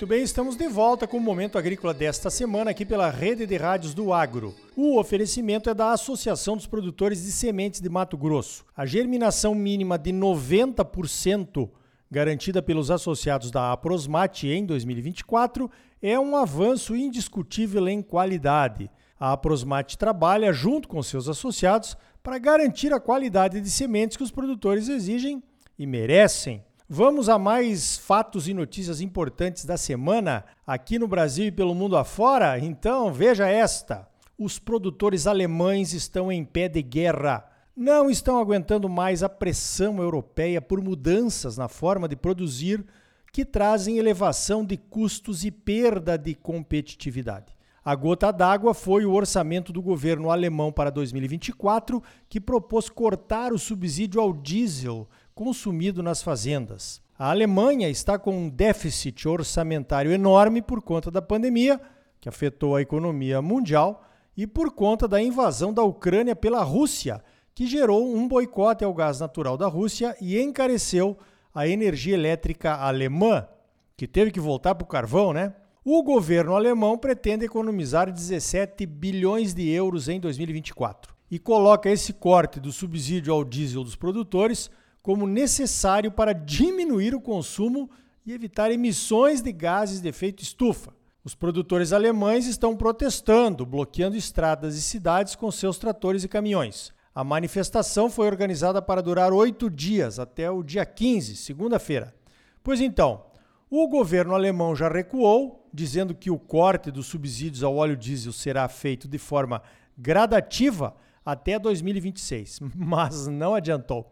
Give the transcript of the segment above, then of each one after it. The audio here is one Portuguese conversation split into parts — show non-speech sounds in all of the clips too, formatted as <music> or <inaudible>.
Muito bem, estamos de volta com o Momento Agrícola desta semana aqui pela Rede de Rádios do Agro. O oferecimento é da Associação dos Produtores de Sementes de Mato Grosso. A germinação mínima de 90% garantida pelos associados da Aprosmate em 2024 é um avanço indiscutível em qualidade. A Aprosmate trabalha junto com seus associados para garantir a qualidade de sementes que os produtores exigem e merecem. Vamos a mais fatos e notícias importantes da semana aqui no Brasil e pelo mundo afora? Então, veja esta. Os produtores alemães estão em pé de guerra. Não estão aguentando mais a pressão europeia por mudanças na forma de produzir que trazem elevação de custos e perda de competitividade. A gota d'água foi o orçamento do governo alemão para 2024, que propôs cortar o subsídio ao diesel consumido nas fazendas. A Alemanha está com um déficit orçamentário enorme por conta da pandemia, que afetou a economia mundial, e por conta da invasão da Ucrânia pela Rússia, que gerou um boicote ao gás natural da Rússia e encareceu a energia elétrica alemã, que teve que voltar para o carvão, né? O governo alemão pretende economizar 17 bilhões de euros em 2024 e coloca esse corte do subsídio ao diesel dos produtores como necessário para diminuir o consumo e evitar emissões de gases de efeito estufa. Os produtores alemães estão protestando, bloqueando estradas e cidades com seus tratores e caminhões. A manifestação foi organizada para durar oito dias, até o dia 15, segunda-feira. Pois então, o governo alemão já recuou, dizendo que o corte dos subsídios ao óleo diesel será feito de forma gradativa até 2026, <laughs> mas não adiantou.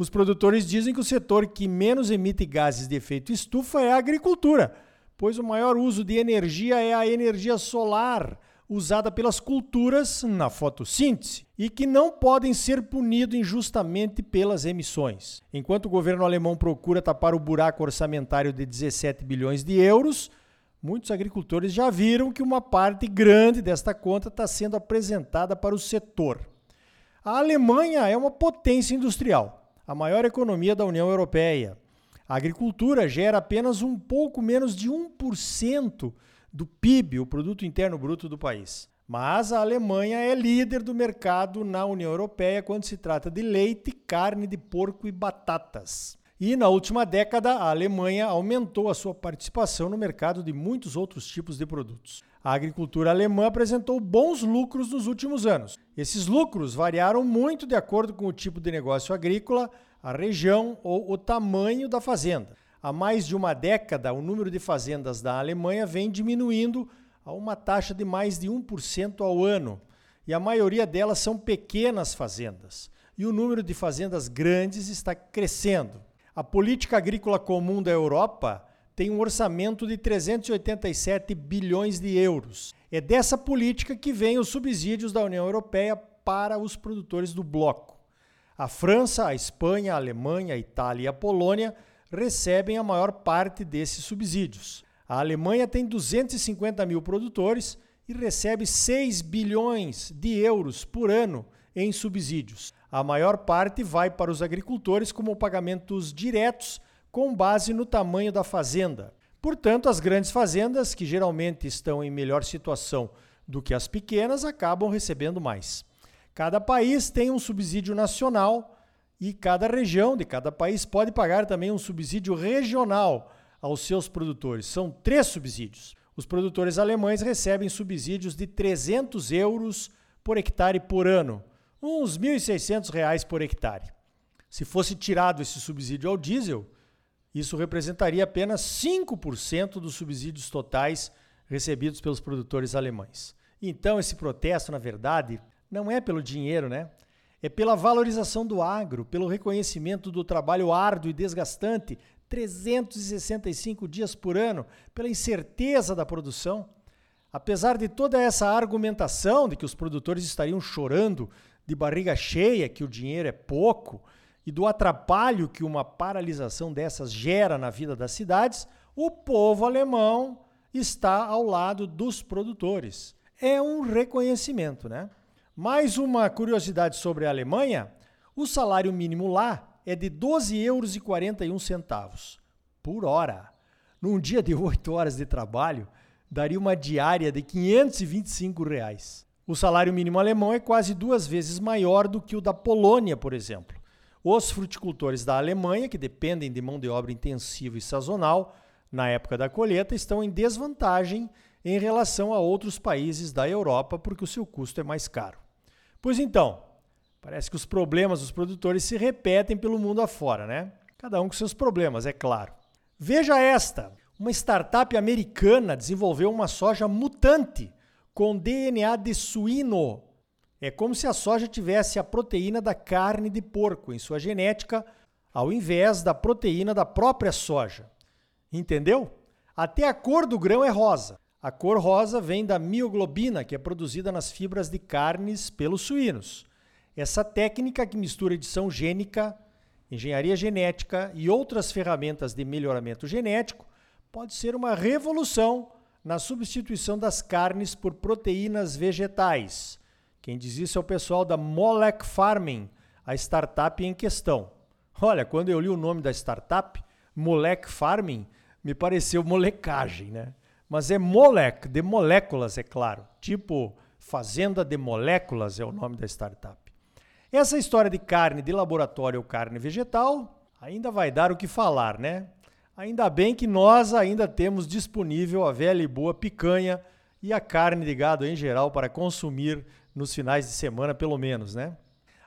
Os produtores dizem que o setor que menos emite gases de efeito estufa é a agricultura, pois o maior uso de energia é a energia solar, usada pelas culturas na fotossíntese e que não podem ser punidos injustamente pelas emissões. Enquanto o governo alemão procura tapar o buraco orçamentário de 17 bilhões de euros, muitos agricultores já viram que uma parte grande desta conta está sendo apresentada para o setor. A Alemanha é uma potência industrial a maior economia da União Europeia. A agricultura gera apenas um pouco menos de 1% do PIB, o produto interno bruto do país. Mas a Alemanha é líder do mercado na União Europeia quando se trata de leite, carne de porco e batatas. E na última década, a Alemanha aumentou a sua participação no mercado de muitos outros tipos de produtos. A agricultura alemã apresentou bons lucros nos últimos anos. Esses lucros variaram muito de acordo com o tipo de negócio agrícola, a região ou o tamanho da fazenda. Há mais de uma década, o número de fazendas da Alemanha vem diminuindo a uma taxa de mais de 1% ao ano, e a maioria delas são pequenas fazendas. E o número de fazendas grandes está crescendo. A política agrícola comum da Europa tem um orçamento de 387 bilhões de euros. É dessa política que vem os subsídios da União Europeia para os produtores do bloco. A França, a Espanha, a Alemanha, a Itália e a Polônia recebem a maior parte desses subsídios. A Alemanha tem 250 mil produtores e recebe 6 bilhões de euros por ano em subsídios. A maior parte vai para os agricultores como pagamentos diretos com base no tamanho da fazenda. Portanto, as grandes fazendas, que geralmente estão em melhor situação do que as pequenas, acabam recebendo mais. Cada país tem um subsídio nacional e cada região de cada país pode pagar também um subsídio regional aos seus produtores. São três subsídios. Os produtores alemães recebem subsídios de 300 euros por hectare por ano, uns R$ 1.600 por hectare. Se fosse tirado esse subsídio ao diesel, isso representaria apenas 5% dos subsídios totais recebidos pelos produtores alemães. Então, esse protesto, na verdade, não é pelo dinheiro, né? É pela valorização do agro, pelo reconhecimento do trabalho árduo e desgastante, 365 dias por ano, pela incerteza da produção. Apesar de toda essa argumentação de que os produtores estariam chorando de barriga cheia, que o dinheiro é pouco, e do atrapalho que uma paralisação dessas gera na vida das cidades, o povo alemão está ao lado dos produtores. É um reconhecimento, né? Mais uma curiosidade sobre a Alemanha: o salário mínimo lá é de 12,41 euros por hora. num dia de 8 horas de trabalho, daria uma diária de 525 reais. O salário mínimo alemão é quase duas vezes maior do que o da Polônia, por exemplo. Os fruticultores da Alemanha, que dependem de mão de obra intensiva e sazonal, na época da colheita, estão em desvantagem em relação a outros países da Europa, porque o seu custo é mais caro. Pois então, parece que os problemas dos produtores se repetem pelo mundo afora, né? Cada um com seus problemas, é claro. Veja esta: uma startup americana desenvolveu uma soja mutante com DNA de suíno. É como se a soja tivesse a proteína da carne de porco em sua genética, ao invés da proteína da própria soja. Entendeu? Até a cor do grão é rosa. A cor rosa vem da mioglobina, que é produzida nas fibras de carnes pelos suínos. Essa técnica que mistura edição gênica, engenharia genética e outras ferramentas de melhoramento genético pode ser uma revolução na substituição das carnes por proteínas vegetais. Quem diz isso é o pessoal da Molec Farming, a startup em questão. Olha, quando eu li o nome da startup, Molec Farming, me pareceu molecagem, né? Mas é molec, de moléculas, é claro. Tipo, Fazenda de Moléculas é o nome da startup. Essa história de carne de laboratório ou carne vegetal ainda vai dar o que falar, né? Ainda bem que nós ainda temos disponível a velha e boa picanha e a carne de gado em geral para consumir nos finais de semana, pelo menos, né?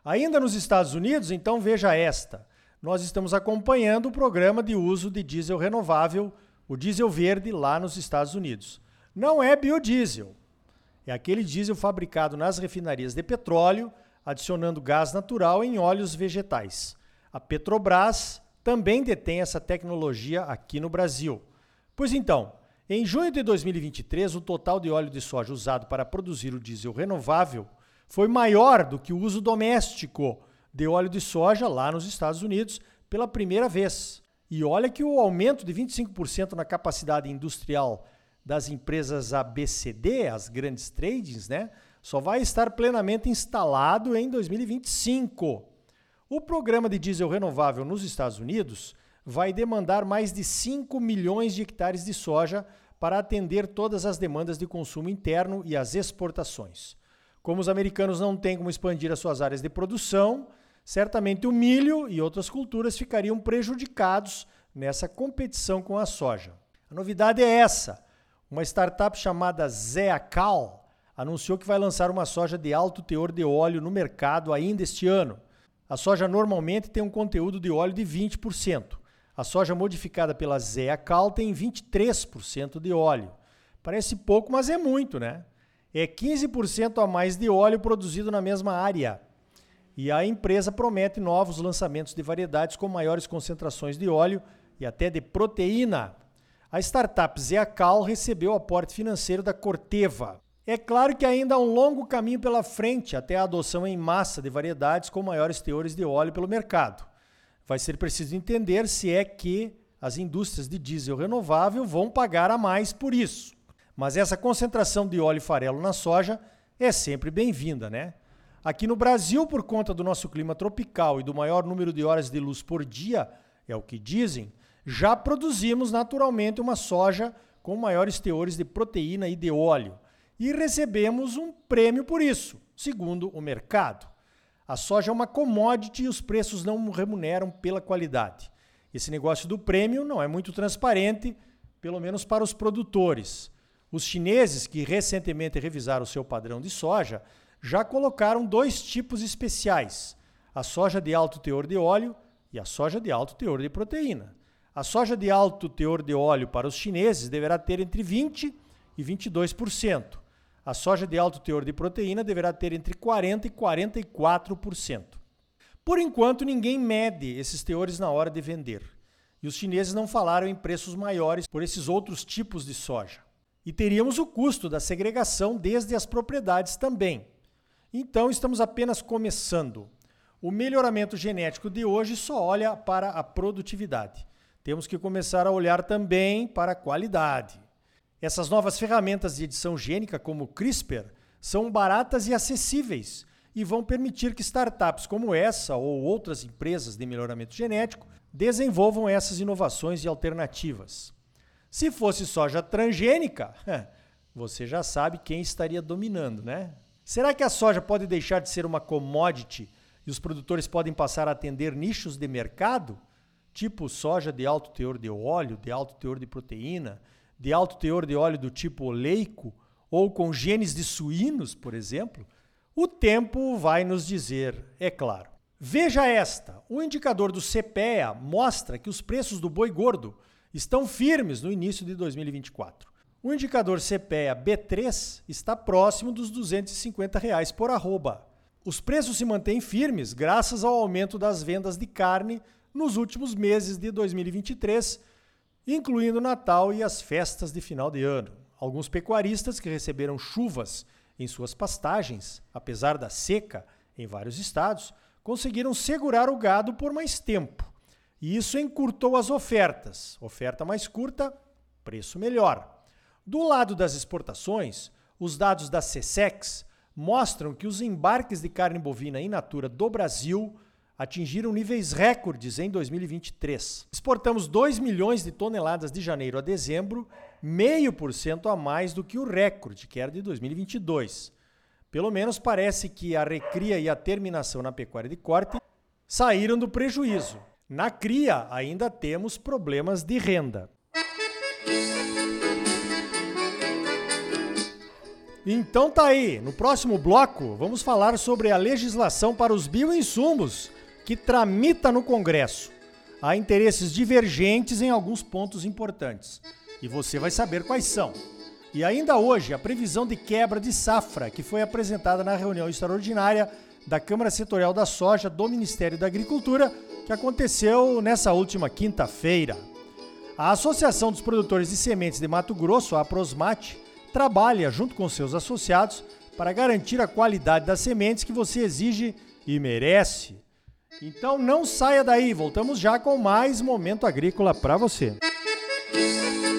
Ainda nos Estados Unidos, então veja esta. Nós estamos acompanhando o programa de uso de diesel renovável, o diesel verde, lá nos Estados Unidos. Não é biodiesel. É aquele diesel fabricado nas refinarias de petróleo, adicionando gás natural em óleos vegetais. A Petrobras também detém essa tecnologia aqui no Brasil. Pois então, em junho de 2023, o total de óleo de soja usado para produzir o diesel renovável foi maior do que o uso doméstico de óleo de soja lá nos Estados Unidos pela primeira vez. E olha que o aumento de 25% na capacidade industrial das empresas ABCD, as grandes tradings, né, só vai estar plenamente instalado em 2025. O programa de diesel renovável nos Estados Unidos vai demandar mais de 5 milhões de hectares de soja para atender todas as demandas de consumo interno e as exportações. Como os americanos não têm como expandir as suas áreas de produção, certamente o milho e outras culturas ficariam prejudicados nessa competição com a soja. A novidade é essa: uma startup chamada Zeacal anunciou que vai lançar uma soja de alto teor de óleo no mercado ainda este ano. A soja normalmente tem um conteúdo de óleo de 20%. A soja modificada pela Zea Cal tem 23% de óleo. Parece pouco, mas é muito, né? É 15% a mais de óleo produzido na mesma área. E a empresa promete novos lançamentos de variedades com maiores concentrações de óleo e até de proteína. A startup Zeacal recebeu aporte financeiro da Corteva, é claro que ainda há um longo caminho pela frente até a adoção em massa de variedades com maiores teores de óleo pelo mercado. Vai ser preciso entender se é que as indústrias de diesel renovável vão pagar a mais por isso. Mas essa concentração de óleo farelo na soja é sempre bem-vinda, né? Aqui no Brasil, por conta do nosso clima tropical e do maior número de horas de luz por dia, é o que dizem, já produzimos naturalmente uma soja com maiores teores de proteína e de óleo e recebemos um prêmio por isso, segundo o mercado. A soja é uma commodity e os preços não remuneram pela qualidade. Esse negócio do prêmio não é muito transparente, pelo menos para os produtores. Os chineses, que recentemente revisaram o seu padrão de soja, já colocaram dois tipos especiais: a soja de alto teor de óleo e a soja de alto teor de proteína. A soja de alto teor de óleo para os chineses deverá ter entre 20 e 22%. A soja de alto teor de proteína deverá ter entre 40% e 44%. Por enquanto, ninguém mede esses teores na hora de vender. E os chineses não falaram em preços maiores por esses outros tipos de soja. E teríamos o custo da segregação desde as propriedades também. Então, estamos apenas começando. O melhoramento genético de hoje só olha para a produtividade. Temos que começar a olhar também para a qualidade. Essas novas ferramentas de edição gênica, como o CRISPR, são baratas e acessíveis e vão permitir que startups como essa ou outras empresas de melhoramento genético desenvolvam essas inovações e alternativas. Se fosse soja transgênica, <laughs> você já sabe quem estaria dominando, né? Será que a soja pode deixar de ser uma commodity e os produtores podem passar a atender nichos de mercado? Tipo soja de alto teor de óleo, de alto teor de proteína, de alto teor de óleo do tipo oleico ou com genes de suínos, por exemplo? O tempo vai nos dizer, é claro. Veja esta: o indicador do CPEA mostra que os preços do boi gordo estão firmes no início de 2024. O indicador CPEA B3 está próximo dos 250 reais por arroba. Os preços se mantêm firmes graças ao aumento das vendas de carne nos últimos meses de 2023, incluindo Natal e as festas de final de ano. Alguns pecuaristas que receberam chuvas em suas pastagens, apesar da seca em vários estados, conseguiram segurar o gado por mais tempo. E isso encurtou as ofertas. Oferta mais curta, preço melhor. Do lado das exportações, os dados da CSEX mostram que os embarques de carne bovina in natura do Brasil atingiram níveis recordes em 2023. Exportamos 2 milhões de toneladas de janeiro a dezembro, meio por cento a mais do que o recorde, que era de 2022. Pelo menos parece que a recria e a terminação na pecuária de corte saíram do prejuízo. Na cria, ainda temos problemas de renda. Então tá aí, no próximo bloco vamos falar sobre a legislação para os bioinsumos que tramita no Congresso. Há interesses divergentes em alguns pontos importantes. E você vai saber quais são. E ainda hoje, a previsão de quebra de safra que foi apresentada na reunião extraordinária da Câmara Setorial da Soja do Ministério da Agricultura, que aconteceu nessa última quinta-feira. A Associação dos Produtores de Sementes de Mato Grosso, a Prosmate, trabalha junto com seus associados para garantir a qualidade das sementes que você exige e merece. Então não saia daí, voltamos já com mais momento agrícola para você. Música